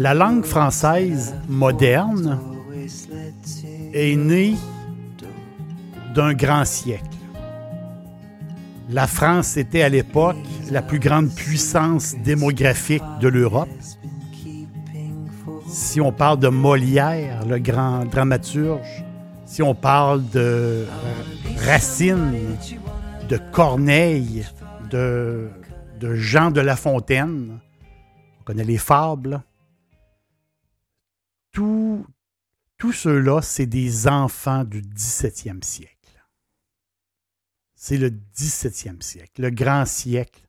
La langue française moderne est née d'un grand siècle. La France était à l'époque la plus grande puissance démographique de l'Europe. Si on parle de Molière, le grand dramaturge, si on parle de euh, Racine, de Corneille, de, de Jean de La Fontaine, on connaît les fables, tous ceux-là, c'est des enfants du 17e siècle. C'est le 17e siècle, le grand siècle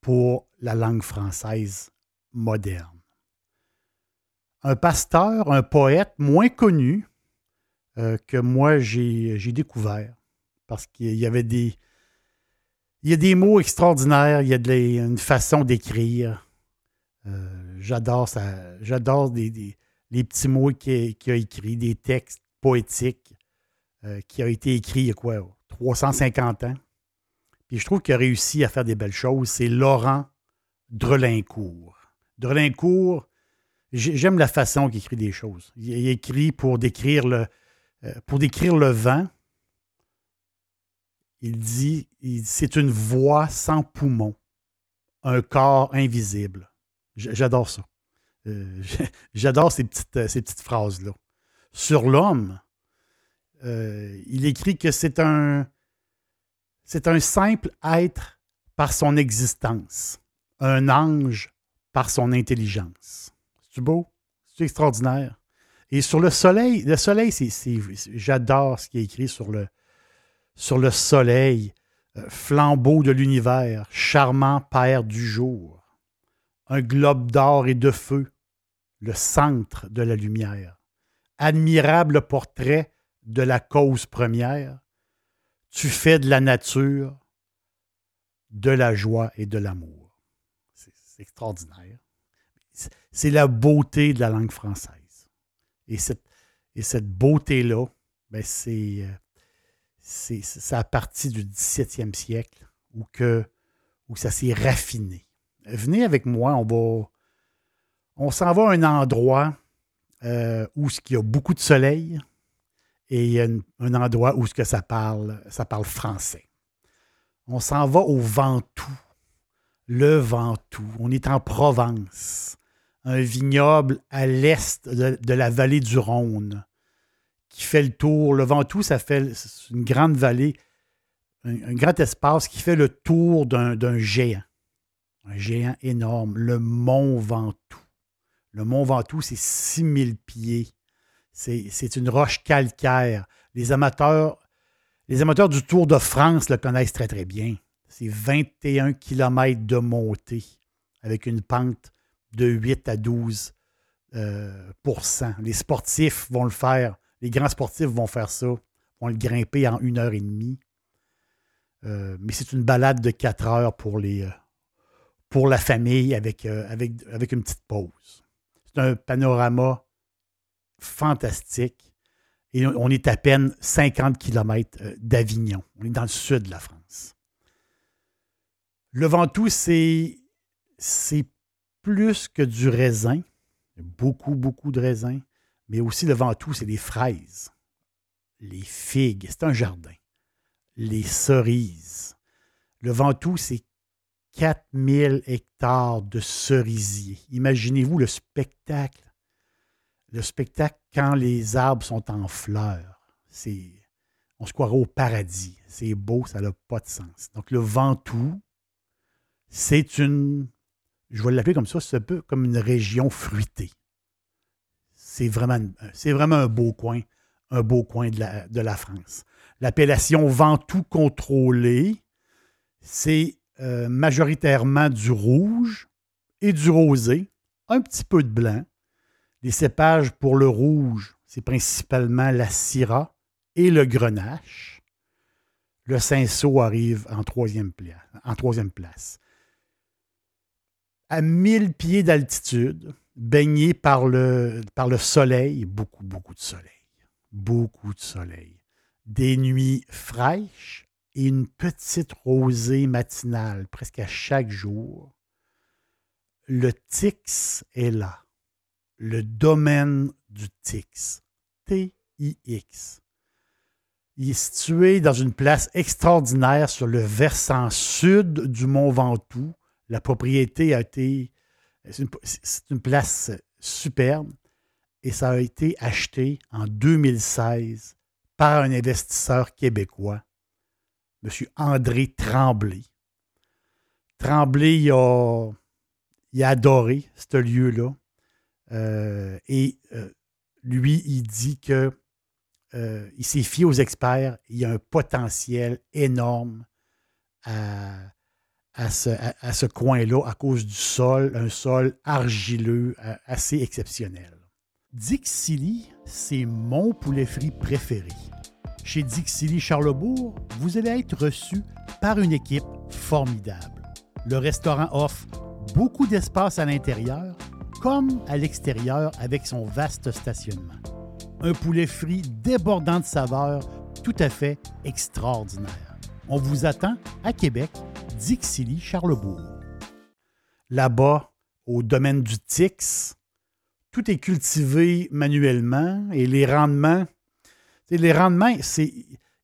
pour la langue française moderne. Un pasteur, un poète moins connu euh, que moi j'ai découvert parce qu'il y avait des. Il y a des mots extraordinaires, il y a une façon d'écrire. Euh, j'adore ça. J'adore des, les petits mots qu'il a écrits, des textes poétiques euh, qui ont été écrits il y a quoi, 350 ans. Puis je trouve qu'il a réussi à faire des belles choses. C'est Laurent Drelincourt. Drelincourt, j'aime la façon qu'il écrit des choses. Il, écrit pour décrire le, euh, pour décrire le vent. Il dit, c'est une voix sans poumon, un corps invisible. J'adore ça. Euh, j'adore ces petites, euh, ces petites phrases-là. Sur l'homme, euh, il écrit que c'est un, simple être par son existence, un ange par son intelligence. C'est beau? C'est extraordinaire? Et sur le soleil, le soleil, c'est, j'adore ce qui est écrit sur le soleil, flambeau de l'univers, charmant père du jour, un globe d'or et de feu, le centre de la lumière. Admirable portrait de la cause première. Tu fais de la nature de la joie et de l'amour. C'est extraordinaire. C'est la beauté de la langue française. Et cette, et cette beauté-là, ben c'est, c'est, ça a parti du 17e siècle où, que, où ça s'est raffiné. Venez avec moi, on va, on s'en va à un endroit euh, où il y a beaucoup de soleil et il y a un endroit où ce que ça parle, ça parle français. On s'en va au Ventoux, le Ventoux. On est en Provence, un vignoble à l'est de, la vallée du Rhône qui fait le tour. Le Ventoux, ça fait une grande vallée, un grand espace qui fait le tour d'un géant. Un géant énorme, le mont Ventoux. Le Mont Ventoux, c'est 6000 pieds. C'est une roche calcaire. Les amateurs, les amateurs du Tour de France le connaissent très, très bien. C'est 21 km de montée avec une pente de 8 à 12% euh, Les sportifs vont le faire. Les grands sportifs vont faire ça, vont le grimper en une heure et demie. Euh, mais c'est une balade de 4 heures pour, les, euh, pour la famille avec, avec, avec une petite pause. C'est un panorama fantastique. Et on est à peine 50 km euh, d'Avignon. On est dans le sud de la France. Le Ventoux, c'est, c'est plus que du raisin. Beaucoup, beaucoup de raisin. Mais aussi le Ventoux, c'est des fraises, les figues. C'est un jardin. Les cerises. Le Ventoux, c'est 4000 hectares de cerisiers. Imaginez-vous le spectacle. Le spectacle quand les arbres sont en fleurs. C'est, on se croirait au paradis. C'est beau, ça n'a pas de sens. Donc, le Ventoux, c'est une, je vais l'appeler comme ça, c'est un peu comme une région fruitée. C'est vraiment, un beau coin, un beau coin de la, de la France. L'appellation Ventoux contrôlé, c'est euh, majoritairement du rouge et du rosé, un petit peu de blanc. Les cépages pour le rouge, c'est principalement la Syrah et le Grenache. Le Cinsault arrive en troisième, place. À 1000 pieds d'altitude, baigné par le soleil, beaucoup, beaucoup de soleil. Beaucoup de soleil. Des nuits fraîches, et une petite rosée matinale presque à chaque jour. Le Tix est là. Le domaine du Tix. T-I-X. Il est situé dans une place extraordinaire sur le versant sud du Mont Ventoux. La propriété a été. C'est une, place superbe et ça a été acheté en 2016 par un investisseur québécois M. André Tremblay. Tremblay, il a, adoré ce lieu-là. Euh, et euh, lui, il dit que euh, il s'est fié aux experts. Il y a un potentiel énorme à, à ce, coin-là à cause du sol, un sol argileux assez exceptionnel. Dixili, c'est mon poulet frit préféré. Chez Dixili Charlebourg, vous allez être reçu par une équipe formidable. Le restaurant offre beaucoup d'espace à l'intérieur comme à l'extérieur avec son vaste stationnement. Un poulet frit débordant de saveurs tout à fait extraordinaire. On vous attend à Québec, Dixilly, Charlebourg. Là-bas, au domaine du Tix, tout est cultivé manuellement et les rendements les rendements,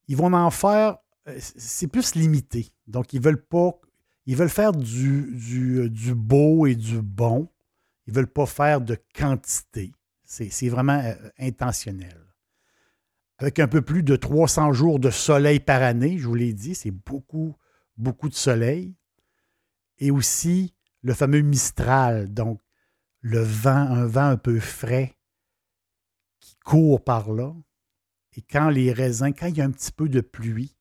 ils vont en faire, euh, c'est plus limité. Donc, ils veulent pas, ils veulent faire du, du, beau et du bon. Ils ne veulent pas faire de quantité. C'est vraiment euh, intentionnel. Avec un peu plus de 300 jours de soleil par année, je vous l'ai dit, c'est beaucoup, beaucoup de soleil. Et aussi le fameux Mistral, donc le vent, un vent un peu frais qui court par là, et quand les raisins, quand il y a un petit peu de pluie,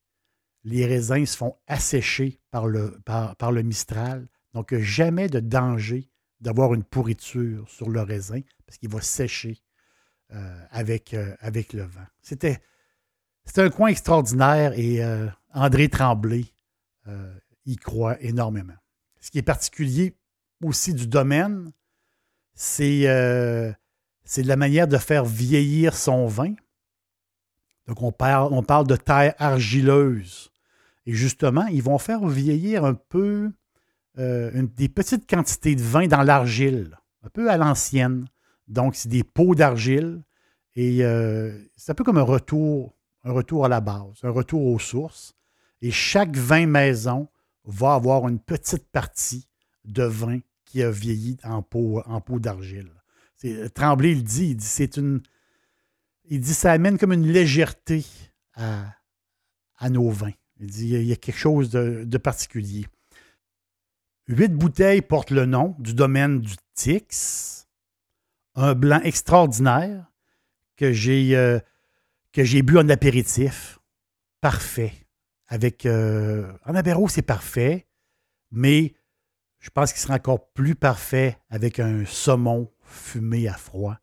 les raisins se font assécher par le, par, le Mistral. Donc, jamais de danger d'avoir une pourriture sur le raisin parce qu'il va sécher euh, avec, euh, avec le vent. C'était, un coin extraordinaire et euh, André Tremblay y croit énormément. Ce qui est particulier aussi du domaine, c'est, c'est la manière de faire vieillir son vin. Donc, on parle, de terre argileuse. Et justement, ils vont faire vieillir un peu euh, des petites quantités de vin dans l'argile, un peu à l'ancienne. Donc, c'est des pots d'argile. Et euh, c'est un peu comme un retour, un retour à la base, un retour aux sources. Et chaque vin maison va avoir une petite partie de vin qui a vieilli en pot, en pot d'argile. Tremblay le dit, il dit c'est une, il dit ça amène comme une légèreté à, nos vins. Il dit il y a quelque chose de, particulier. Huit bouteilles portent le nom du domaine du Tix, un blanc extraordinaire que j'ai euh, bu en apéritif. Parfait. Avec euh, en apéro, c'est parfait, mais je pense qu'il sera encore plus parfait avec un saumon fumé à froid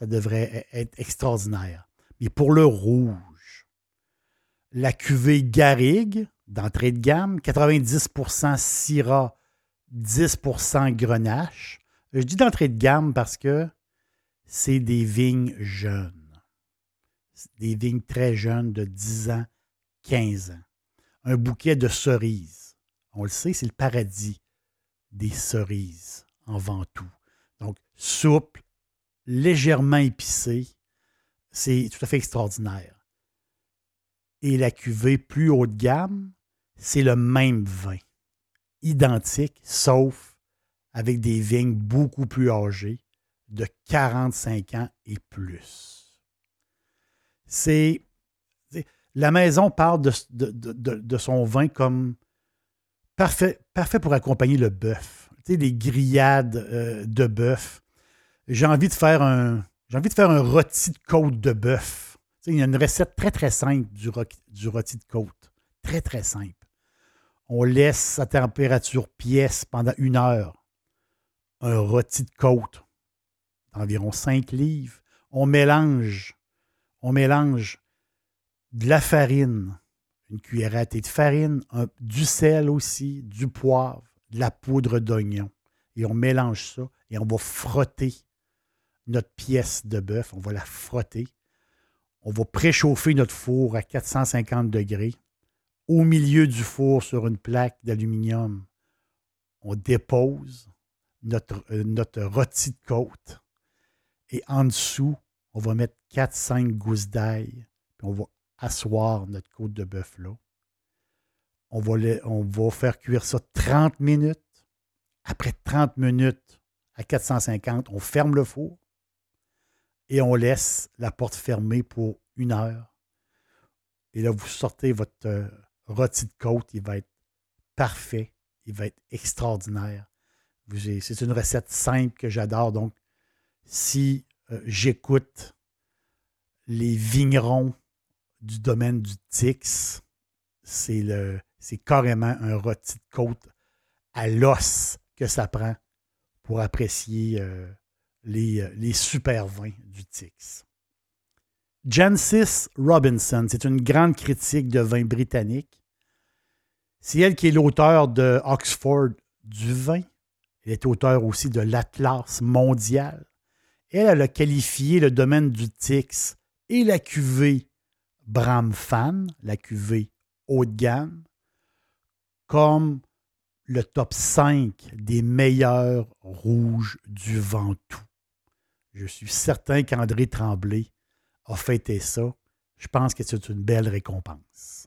ça devrait e-, être extraordinaire. Mais pour le rouge, la cuvée Garrigue, d'entrée de gamme, 90% Syrah, 10% Grenache. Je dis d'entrée de gamme parce que c'est des vignes jeunes. Des vignes très jeunes de 10 ans, 15 ans. Un bouquet de cerises. On le sait, c'est le paradis des cerises en Ventoux. Donc, souple, légèrement épicé. C'est tout à fait extraordinaire. Et la cuvée plus haut de gamme, c'est le même vin. identique, sauf avec des vignes beaucoup plus âgées, de 45 ans et plus. C'est. La maison parle de, son vin comme parfait, parfait pour accompagner le bœuf. Tu sais, les grillades euh, de bœuf. J'ai envie de faire un. J'ai envie de faire un rôti de côte de bœuf. Il y a une recette très, très simple du, du rôti de côte. Très, très simple. On laisse sa température pièce pendant une heure. Un rôti de côte d'environ 5 livres. On mélange, on mélange de la farine, une cuillère à thé de farine, du sel aussi, du poivre, de la poudre d'oignon. Et on mélange ça et on va frotter notre pièce de bœuf. On va la frotter. On va préchauffer notre four à 450 degrés au milieu du four sur une plaque d'aluminium, on dépose notre, euh, rôti de côte. Et en dessous, on va mettre 4-5 gousses d'ail. Puis on va asseoir notre côte de bœuf là. On va, on va faire cuire ça 30 minutes. Après 30 minutes à 450, on ferme le four et on laisse la porte fermée pour une heure. Et là, vous sortez votre, euh, rôti de côte, il va être parfait, il va être extraordinaire. C'est une recette simple que j'adore. Donc, si euh, j'écoute les vignerons du domaine du Tix, c'est carrément un rôti de côte à l'os que ça prend pour apprécier euh, les, euh, les super vins du Tix. Jancis Robinson, c'est une grande critique de vin britannique. C'est elle qui est l'auteur de Oxford du vin. Elle est auteur aussi de l'Atlas mondial. Elle, elle a qualifié le domaine du Tix et la cuvée Bramfan, la cuvée haut de gamme, comme le top 5 des meilleurs rouges du Ventoux. Je suis certain qu'André Tremblay a fêté ça. Je pense que c'est une belle récompense.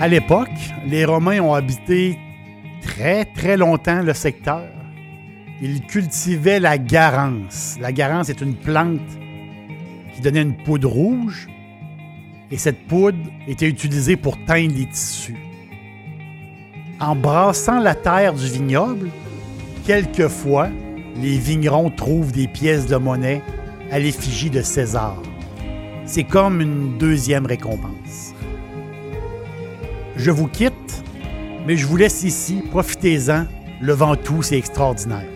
À l'époque, les Romains ont habité très, très longtemps le secteur. Ils cultivaient la garance. La garance est une plante qui donnait une poudre rouge et cette poudre était utilisée pour teindre les tissus. En brassant la terre du vignoble, quelquefois, les vignerons trouvent des pièces de monnaie à l'effigie de César. C'est comme une deuxième récompense. Je vous quitte, mais je vous laisse ici. Profitez-en. Le Ventoux, c'est extraordinaire.